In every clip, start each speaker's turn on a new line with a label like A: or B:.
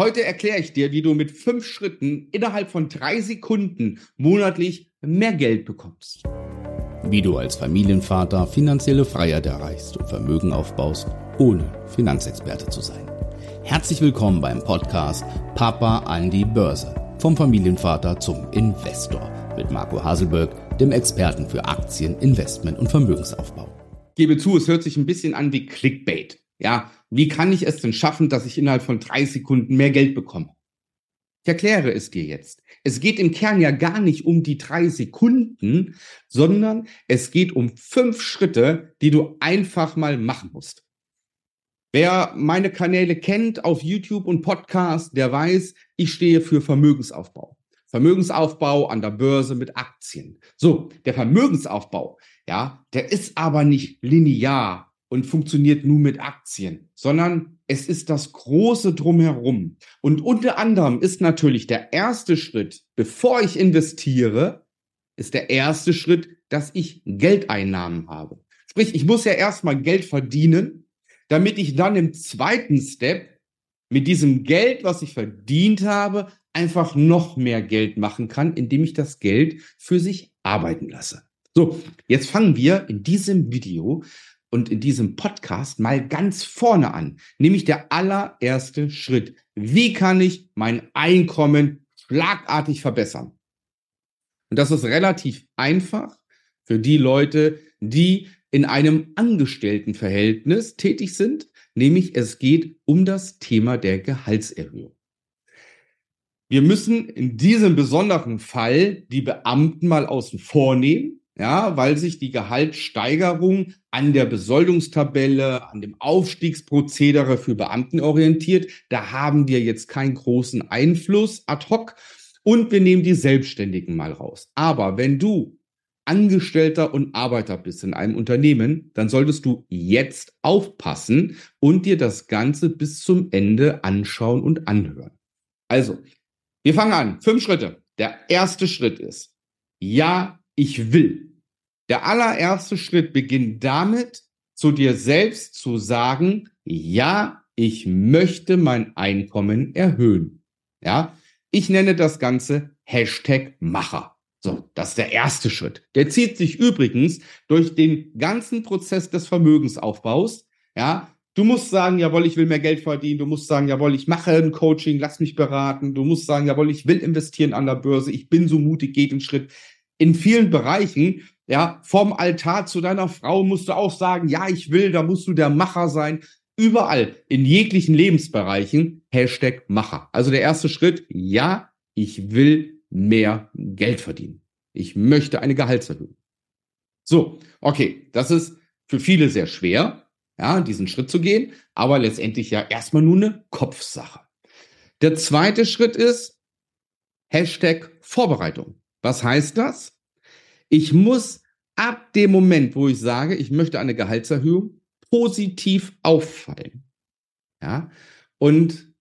A: Heute erkläre ich dir, wie du mit fünf Schritten innerhalb von drei Sekunden monatlich mehr Geld bekommst.
B: Wie du als Familienvater finanzielle Freiheit erreichst und Vermögen aufbaust, ohne Finanzexperte zu sein. Herzlich willkommen beim Podcast Papa an die Börse. Vom Familienvater zum Investor mit Marco Haselberg, dem Experten für Aktien, Investment und Vermögensaufbau.
A: Gebe zu, es hört sich ein bisschen an wie Clickbait. Ja, wie kann ich es denn schaffen, dass ich innerhalb von drei Sekunden mehr Geld bekomme? Ich erkläre es dir jetzt. Es geht im Kern ja gar nicht um die drei Sekunden, sondern es geht um fünf Schritte, die du einfach mal machen musst. Wer meine Kanäle kennt auf YouTube und Podcast, der weiß, ich stehe für Vermögensaufbau. Vermögensaufbau an der Börse mit Aktien. So, der Vermögensaufbau, ja, der ist aber nicht linear und funktioniert nur mit Aktien, sondern es ist das große Drumherum. Und unter anderem ist natürlich der erste Schritt, bevor ich investiere, ist der erste Schritt, dass ich Geldeinnahmen habe. Sprich, ich muss ja erstmal Geld verdienen, damit ich dann im zweiten Step mit diesem Geld, was ich verdient habe, einfach noch mehr Geld machen kann, indem ich das Geld für sich arbeiten lasse. So, jetzt fangen wir in diesem Video und in diesem Podcast mal ganz vorne an, nämlich der allererste Schritt. Wie kann ich mein Einkommen schlagartig verbessern? Und das ist relativ einfach für die Leute, die in einem Angestelltenverhältnis tätig sind, nämlich es geht um das Thema der Gehaltserhöhung. Wir müssen in diesem besonderen Fall die Beamten mal außen vor nehmen, ja, weil sich die Gehaltssteigerung an der Besoldungstabelle, an dem Aufstiegsprozedere für Beamten orientiert. Da haben wir jetzt keinen großen Einfluss ad hoc und wir nehmen die Selbstständigen mal raus. Aber wenn du Angestellter und Arbeiter bist in einem Unternehmen, dann solltest du jetzt aufpassen und dir das Ganze bis zum Ende anschauen und anhören. Also, wir fangen an. Fünf Schritte. Der erste Schritt ist, ja, ich will. Der allererste Schritt beginnt damit, zu dir selbst zu sagen, ja, ich möchte mein Einkommen erhöhen. Ja, ich nenne das Ganze Hashtag Macher. So, das ist der erste Schritt. Der zieht sich übrigens durch den ganzen Prozess des Vermögensaufbaus. Ja, du musst sagen, jawohl, ich will mehr Geld verdienen. Du musst sagen, jawohl, ich mache ein Coaching, lass mich beraten. Du musst sagen, jawohl, ich will investieren an der Börse. Ich bin so mutig, geht den Schritt in vielen Bereichen, ja, vom Altar zu deiner Frau musst du auch sagen, ja, ich will, da musst du der Macher sein. Überall, in jeglichen Lebensbereichen, Hashtag Macher. Also der erste Schritt, ja, ich will mehr Geld verdienen. Ich möchte eine Gehaltserhöhung. So, okay, das ist für viele sehr schwer, ja, diesen Schritt zu gehen, aber letztendlich ja erstmal nur eine Kopfsache. Der zweite Schritt ist Hashtag Vorbereitung. Was heißt das? Ich muss ab dem Moment, wo ich sage, ich möchte eine Gehaltserhöhung, positiv auffallen. Ja, und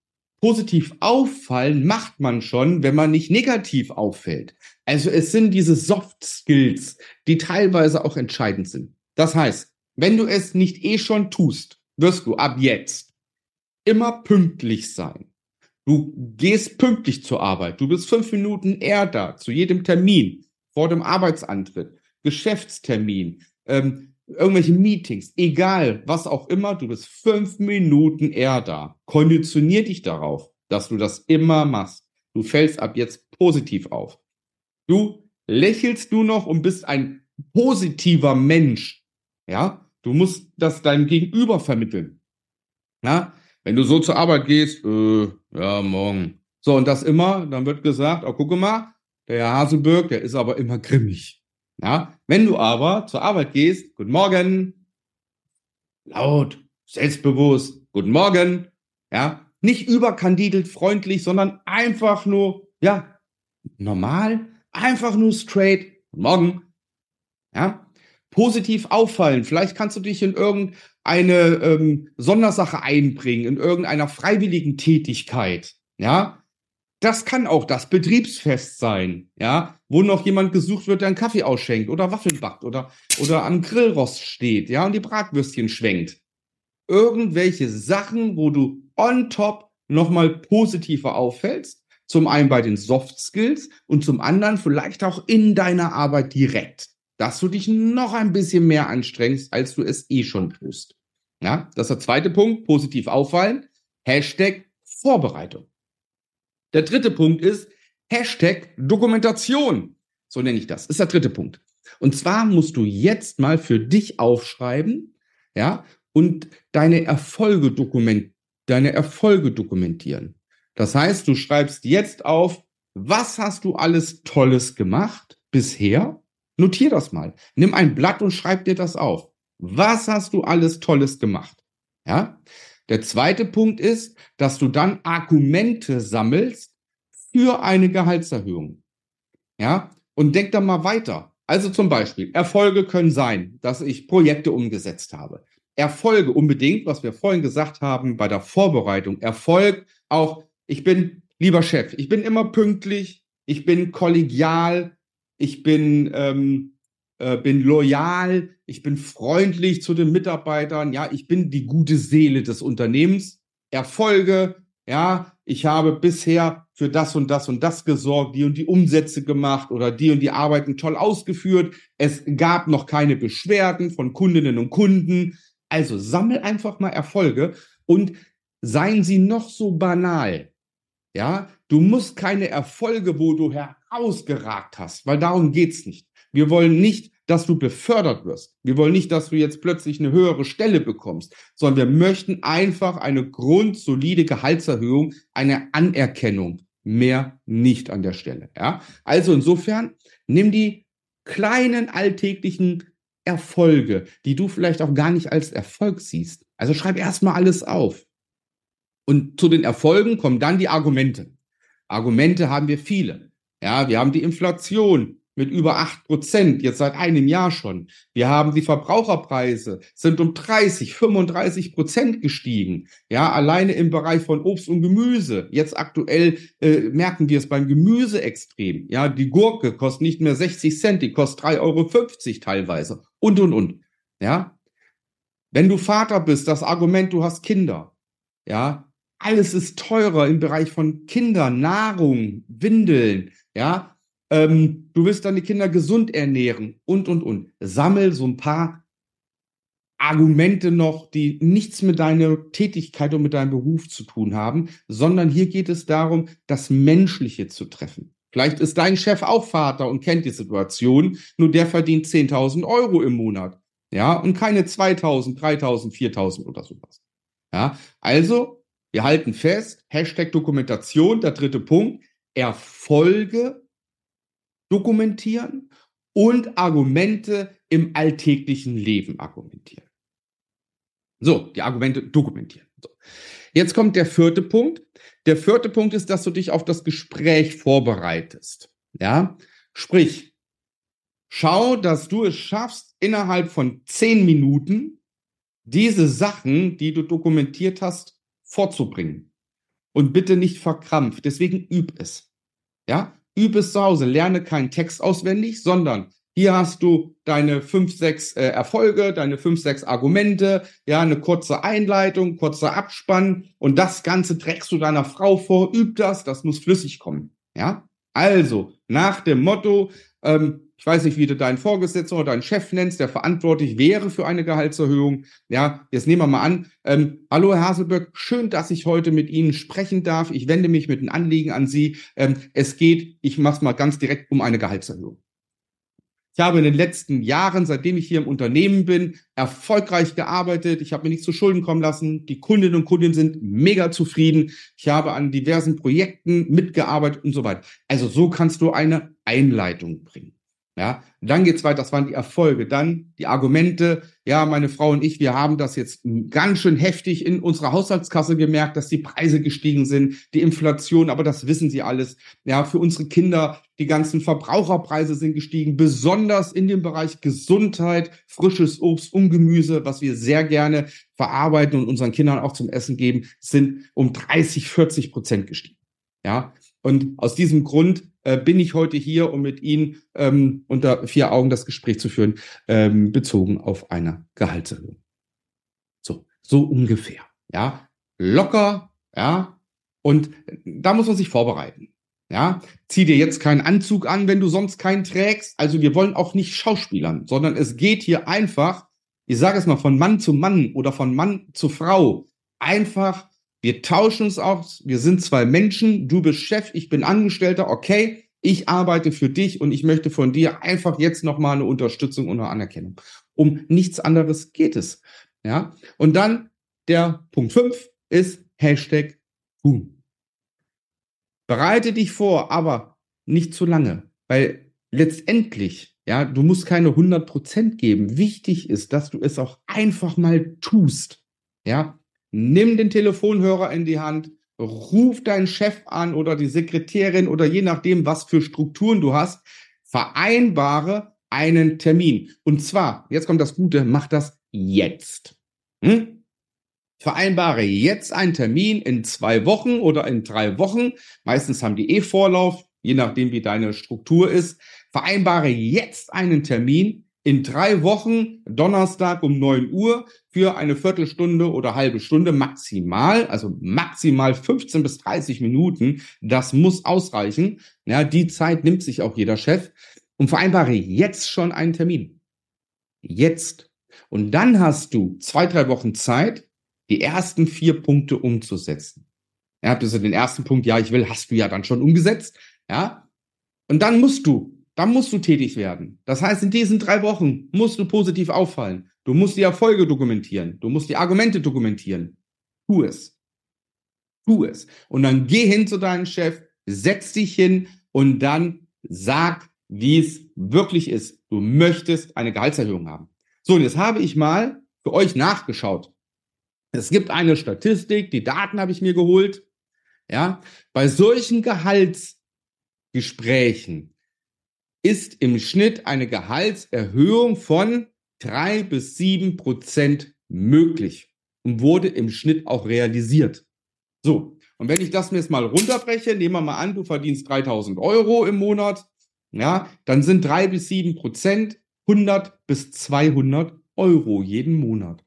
A: positiv auffallen macht man schon, wenn man nicht negativ auffällt. Also es sind diese Soft Skills, die teilweise auch entscheidend sind. Das heißt, wenn du es nicht eh schon tust, wirst du ab jetzt immer pünktlich sein. Du gehst pünktlich zur Arbeit. Du bist fünf Minuten eher da, zu jedem Termin, vor dem Arbeitsantritt, Geschäftstermin, ähm, irgendwelche Meetings, egal was auch immer, du bist fünf Minuten eher da. Konditionier dich darauf, dass du das immer machst. Du fällst ab jetzt positiv auf. Du lächelst nur noch und bist ein positiver Mensch. Ja, du musst das deinem Gegenüber vermitteln. Ja, wenn du so zur Arbeit gehst, äh, ja, morgen. So, und das immer, dann wird gesagt, oh, gucke mal, der Herr Haselberg, der ist aber immer grimmig. Ja, wenn du aber zur Arbeit gehst, guten Morgen, laut, selbstbewusst, guten Morgen, ja, nicht überkandidelt freundlich, sondern einfach nur, ja, normal, einfach nur straight, guten Morgen, ja, positiv auffallen. Vielleicht kannst du dich in irgendeine ähm, Sondersache einbringen, in irgendeiner freiwilligen Tätigkeit. Ja, das kann auch das Betriebsfest sein. Ja, wo noch jemand gesucht wird, der einen Kaffee ausschenkt oder Waffeln backt oder, oder am Grillrost steht. Ja, und die Bratwürstchen schwenkt. Irgendwelche Sachen, wo du on top nochmal positiver auffällst. Zum einen bei den Soft Skills und zum anderen vielleicht auch in deiner Arbeit direkt, dass du dich noch ein bisschen mehr anstrengst, als du es eh schon tust. Ja, das ist der zweite Punkt, positiv auffallen. Hashtag Vorbereitung. Der dritte Punkt ist Hashtag Dokumentation. So nenne ich das. Ist der dritte Punkt. Und zwar musst du jetzt mal für dich aufschreiben, ja, und deine Erfolge dokument, deine Erfolge dokumentieren. Das heißt, du schreibst jetzt auf, was hast du alles Tolles gemacht bisher? Notier das mal. Nimm ein Blatt und schreib dir das auf. Was hast du alles Tolles gemacht? Ja? Der zweite Punkt ist, dass du dann Argumente sammelst für eine Gehaltserhöhung. Ja? Und denk da mal weiter. Also zum Beispiel, Erfolge können sein, dass ich Projekte umgesetzt habe. Erfolge unbedingt, was wir vorhin gesagt haben bei der Vorbereitung. Erfolg auch, ich bin lieber Chef, ich bin immer pünktlich, ich bin kollegial, ich bin, ähm, äh, bin loyal, ich bin freundlich zu den Mitarbeitern, ja, ich bin die gute Seele des Unternehmens. Erfolge, ja, ich habe bisher für das und das und das gesorgt, die und die Umsätze gemacht oder die und die Arbeiten toll ausgeführt. Es gab noch keine Beschwerden von Kundinnen und Kunden. Also sammel einfach mal Erfolge und seien sie noch so banal. Ja, du musst keine Erfolge, wo du herausgeragt hast, weil darum geht's nicht. Wir wollen nicht, dass du befördert wirst. Wir wollen nicht, dass du jetzt plötzlich eine höhere Stelle bekommst, sondern wir möchten einfach eine grundsolide Gehaltserhöhung, eine Anerkennung. Mehr nicht an der Stelle. Ja, also insofern nimm die kleinen alltäglichen Erfolge, die du vielleicht auch gar nicht als Erfolg siehst. Also schreib erstmal alles auf. Und zu den Erfolgen kommen dann die Argumente. Argumente haben wir viele. Ja, wir haben die Inflation mit über acht Prozent, jetzt seit einem Jahr schon. Wir haben die Verbraucherpreise, sind um 30, 35 Prozent gestiegen. Ja, alleine im Bereich von Obst und Gemüse. Jetzt aktuell äh, merken wir es beim Gemüse extrem. Ja, die Gurke kostet nicht mehr 60 Cent, die kostet 3,50 Euro teilweise. Und, und, und. Ja. Wenn du Vater bist, das Argument, du hast Kinder. Ja. Alles ist teurer im Bereich von Kindern, Nahrung, Windeln. Ja ähm, du willst deine Kinder gesund ernähren und, und, und. Sammel so ein paar Argumente noch, die nichts mit deiner Tätigkeit und mit deinem Beruf zu tun haben, sondern hier geht es darum, das Menschliche zu treffen. Vielleicht ist dein Chef auch Vater und kennt die Situation, nur der verdient 10.000 Euro im Monat. Ja, und keine 2.000, 3.000, 4.000 oder sowas. Ja, also, wir halten fest, Hashtag Dokumentation, der dritte Punkt, Erfolge dokumentieren und Argumente im alltäglichen Leben argumentieren. So, die Argumente dokumentieren. So. Jetzt kommt der vierte Punkt. Der vierte Punkt ist, dass du dich auf das Gespräch vorbereitest. Ja, sprich, schau, dass du es schaffst, innerhalb von zehn Minuten diese Sachen, die du dokumentiert hast, vorzubringen. Und bitte nicht verkrampft. Deswegen üb es. Ja, übe es zu Hause, lerne keinen Text auswendig, sondern hier hast du deine fünf, sechs äh, Erfolge, deine fünf, sechs Argumente, ja, eine kurze Einleitung, kurzer Abspann und das Ganze trägst du deiner Frau vor, üb das, das muss flüssig kommen, ja. Also, nach dem Motto, ähm, ich weiß nicht, wie du deinen Vorgesetzten oder deinen Chef nennst, der verantwortlich wäre für eine Gehaltserhöhung. Ja, jetzt nehmen wir mal an. Ähm, Hallo, Herr Haselböck, schön, dass ich heute mit Ihnen sprechen darf. Ich wende mich mit einem Anliegen an Sie. Ähm, es geht, ich mache es mal ganz direkt, um eine Gehaltserhöhung. Ich habe in den letzten Jahren, seitdem ich hier im Unternehmen bin, erfolgreich gearbeitet. Ich habe mir nichts zu Schulden kommen lassen. Die Kundinnen und Kunden sind mega zufrieden. Ich habe an diversen Projekten mitgearbeitet und so weiter. Also so kannst du eine Einleitung bringen. Ja, dann geht's weiter. Das waren die Erfolge. Dann die Argumente. Ja, meine Frau und ich, wir haben das jetzt ganz schön heftig in unserer Haushaltskasse gemerkt, dass die Preise gestiegen sind, die Inflation, aber das wissen Sie alles. Ja, für unsere Kinder, die ganzen Verbraucherpreise sind gestiegen, besonders in dem Bereich Gesundheit, frisches Obst und Gemüse, was wir sehr gerne verarbeiten und unseren Kindern auch zum Essen geben, sind um 30, 40 Prozent gestiegen. Ja, und aus diesem Grund äh, bin ich heute hier, um mit Ihnen ähm, unter vier Augen das Gespräch zu führen, ähm, bezogen auf eine Gehaltserhöhung. So, so ungefähr. Ja, locker, ja, Und da muss man sich vorbereiten. Ja, zieh dir jetzt keinen Anzug an, wenn du sonst keinen trägst. Also wir wollen auch nicht Schauspielern, sondern es geht hier einfach, ich sage es mal, von Mann zu Mann oder von Mann zu Frau. Einfach, wir tauschen uns aus, wir sind zwei Menschen, du bist Chef, ich bin Angestellter, okay, ich arbeite für dich und ich möchte von dir einfach jetzt nochmal eine Unterstützung und eine Anerkennung. Um nichts anderes geht es. Ja, und dann der Punkt 5 ist Hashtag tun. Bereite dich vor, aber nicht zu lange, weil letztendlich, ja, du musst keine 100 Prozent geben. Wichtig ist, dass du es auch einfach mal tust. Ja, nimm den Telefonhörer in die Hand, ruf deinen Chef an oder die Sekretärin oder je nachdem, was für Strukturen du hast, vereinbare einen Termin. Und zwar, jetzt kommt das Gute, mach das jetzt. Hm? vereinbare jetzt einen Termin in zwei Wochen oder in drei Wochen. Meistens haben die eh Vorlauf, je nachdem, wie deine Struktur ist. Vereinbare jetzt einen Termin in drei Wochen, Donnerstag um neun Uhr, für eine Viertelstunde oder halbe Stunde maximal, also maximal 15 bis 30 Minuten. Das muss ausreichen. Ja, die Zeit nimmt sich auch jeder Chef und vereinbare jetzt schon einen Termin. Jetzt. Und dann hast du zwei, drei Wochen Zeit, die ersten vier Punkte umzusetzen. Ja, also den ersten Punkt, ja, ich will, hast du ja dann schon umgesetzt. Ja. Und dann musst du, dann musst du tätig werden. Das heißt, in diesen drei Wochen musst du positiv auffallen. Du musst die Erfolge dokumentieren. Du musst die Argumente dokumentieren. Tu es. Tu es. Und dann geh hin zu deinem Chef, setz dich hin und dann sag, wie es wirklich ist. Du möchtest eine Gehaltserhöhung haben. So, und jetzt habe ich mal für euch nachgeschaut. Es gibt eine Statistik, die Daten habe ich mir geholt. Ja, bei solchen Gehaltsgesprächen ist im Schnitt eine Gehaltserhöhung von drei bis sieben Prozent möglich und wurde im Schnitt auch realisiert. So. Und wenn ich das mir jetzt mal runterbreche, nehmen wir mal an, du verdienst 3000 Euro im Monat, ja, dann sind drei bis sieben Prozent 100 bis 200 Euro jeden Monat.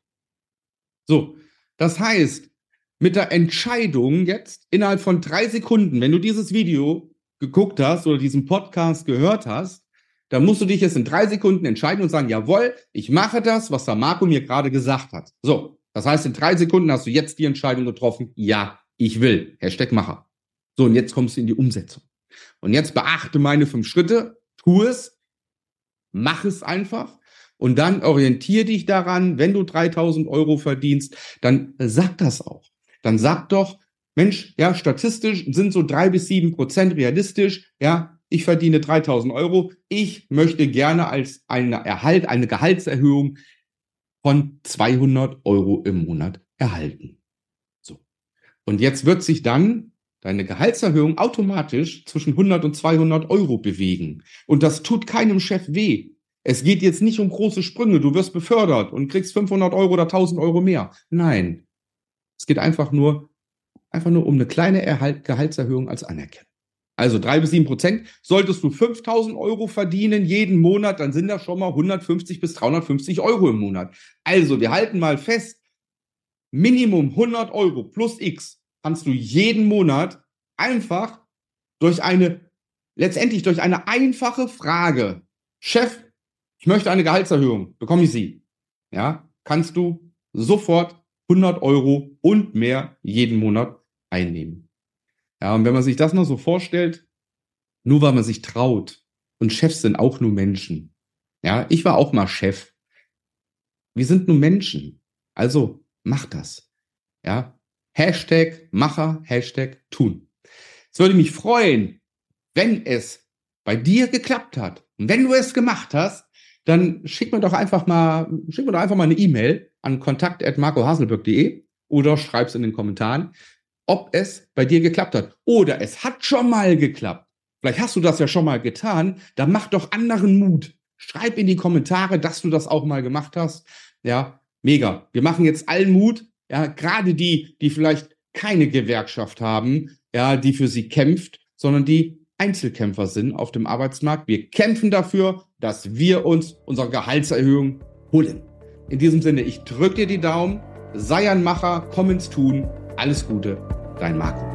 A: So. Das heißt, mit der Entscheidung jetzt innerhalb von drei Sekunden, wenn du dieses Video geguckt hast oder diesen Podcast gehört hast, dann musst du dich jetzt in drei Sekunden entscheiden und sagen, jawohl, ich mache das, was der Marco mir gerade gesagt hat. So, das heißt, in drei Sekunden hast du jetzt die Entscheidung getroffen, ja, ich will. Hashtag Macher. So, und jetzt kommst du in die Umsetzung. Und jetzt beachte meine fünf Schritte, tu es, mach es einfach und dann orientier dich daran, wenn du 3000 Euro verdienst, dann sag das auch. Dann sag doch, Mensch, ja, statistisch sind so drei bis sieben Prozent realistisch. Ja, ich verdiene 3000 Euro. Ich möchte gerne als eine Erhalt, eine Gehaltserhöhung von 200 Euro im Monat erhalten. So. Und jetzt wird sich dann deine Gehaltserhöhung automatisch zwischen 100 und 200 Euro bewegen. Und das tut keinem Chef weh. Es geht jetzt nicht um große Sprünge. Du wirst befördert und kriegst 500 Euro oder 1000 Euro mehr. Nein. Es geht einfach nur, einfach nur um eine kleine Erhalt, Gehaltserhöhung als Anerkennung. Also drei bis sieben Prozent. Solltest du 5000 Euro verdienen jeden Monat, dann sind das schon mal 150 bis 350 Euro im Monat. Also wir halten mal fest, Minimum 100 Euro plus X kannst du jeden Monat einfach durch eine, letztendlich durch eine einfache Frage, Chef, ich möchte eine Gehaltserhöhung, bekomme ich sie? Ja, kannst du sofort 100 Euro und mehr jeden Monat einnehmen. Ja, und wenn man sich das noch so vorstellt, nur weil man sich traut, und Chefs sind auch nur Menschen. Ja, ich war auch mal Chef. Wir sind nur Menschen. Also mach das. Ja, Hashtag Macher, Hashtag tun. Es würde mich freuen, wenn es bei dir geklappt hat. Und wenn du es gemacht hast, dann schick mir doch einfach mal, schick mir doch einfach mal eine E-Mail an kontakt.marcohaselberg.de oder schreib's in den Kommentaren, ob es bei dir geklappt hat. Oder es hat schon mal geklappt. Vielleicht hast du das ja schon mal getan. Dann mach doch anderen Mut. Schreib in die Kommentare, dass du das auch mal gemacht hast. Ja, mega. Wir machen jetzt allen Mut. Ja, gerade die, die vielleicht keine Gewerkschaft haben, ja, die für sie kämpft, sondern die Einzelkämpfer sind auf dem Arbeitsmarkt. Wir kämpfen dafür, dass wir uns unsere Gehaltserhöhung holen. In diesem Sinne, ich drücke dir die Daumen, sei ein Macher, komm ins Tun. Alles Gute, dein Marco.